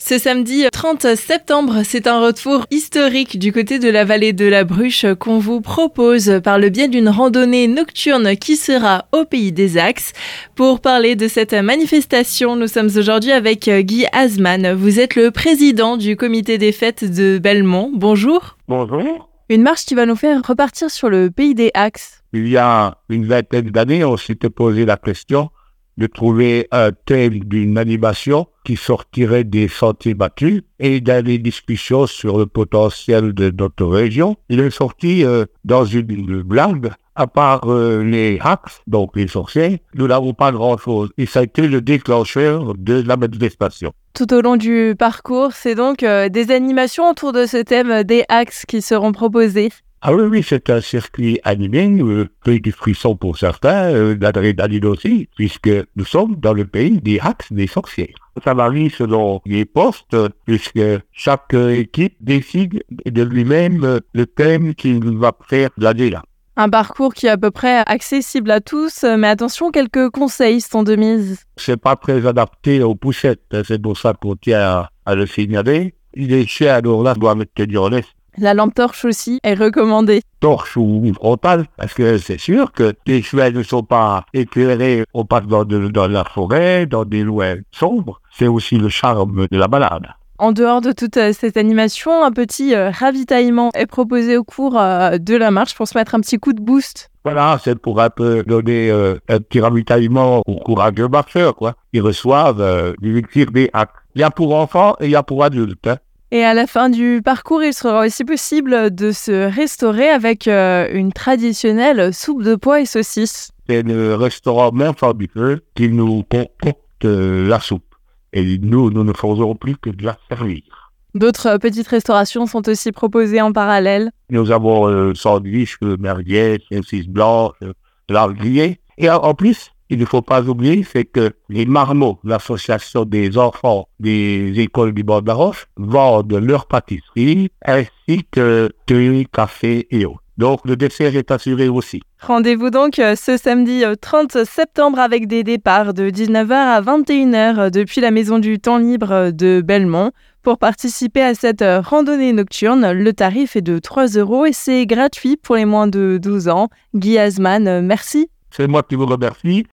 Ce samedi 30 septembre, c'est un retour historique du côté de la vallée de la Bruche qu'on vous propose par le biais d'une randonnée nocturne qui sera au pays des Axes. Pour parler de cette manifestation, nous sommes aujourd'hui avec Guy Asman. Vous êtes le président du comité des fêtes de Belmont. Bonjour. Bonjour. Une marche qui va nous faire repartir sur le pays des Axes. Il y a une vingtaine d'années, on s'était posé la question de trouver un thème d'une animation qui sortirait des sentiers battus et dans les discussions sur le potentiel de notre région. Il est sorti euh, dans une blague, à part euh, les hacks, donc les sorciers, nous n'avons pas grand-chose. Et ça a été le déclencheur de la manifestation. Tout au long du parcours, c'est donc euh, des animations autour de ce thème des hacks qui seront proposées. Ah oui, oui, c'est un circuit animé, euh, du frisson pour certains, euh, d'adrénaline aussi, puisque nous sommes dans le pays des hacks des sorcières. Ça varie selon les postes, puisque chaque équipe décide de lui-même le thème qu'il va faire l'année-là. Un parcours qui est à peu près accessible à tous, mais attention, quelques conseils sont de mise. C'est pas très adapté aux poussettes, c'est pour ça qu'on tient à, le signaler. Les chiens, alors là, doivent être tenus la lampe torche aussi est recommandée. Torche ou frontale, parce que c'est sûr que les cheveux ne sont pas éclairés, on passe dans, la forêt, dans des lois sombres. C'est aussi le charme de la balade. En dehors de toute euh, cette animation, un petit euh, ravitaillement est proposé au cours euh, de la marche pour se mettre un petit coup de boost. Voilà, c'est pour un peu donner un petit ravitaillement au courageux marcheurs, quoi. Ils reçoivent du tir des hacks. Il y a pour enfants et il y a pour adultes. Hein. Et à la fin du parcours, il sera aussi possible de se restaurer avec euh, une traditionnelle soupe de pois et saucisses. C'est le restaurant même fabuleux qui nous concocte euh, la soupe. Et nous, nous ne faisons plus que de la servir. D'autres euh, petites restaurations sont aussi proposées en parallèle. Nous avons le sandwich, le merguez, saucisse blanche, l'arguillet. Et en plus, il ne faut pas oublier, c'est que les marmots, l'association des enfants des écoles du bord de la Roche, vendent leur pâtisserie ainsi que thé, café et eau. Donc le dessert est assuré aussi. Rendez-vous donc euh, ce samedi 30 euh, septembre avec des départs de 19h à 21h euh, depuis la Maison du Temps Libre de Belmont. Pour participer à cette randonnée nocturne, le tarif est de 3 euros et c'est gratuit pour les moins de 12 ans. Guy Asman, merci. C'est moi qui vous remercie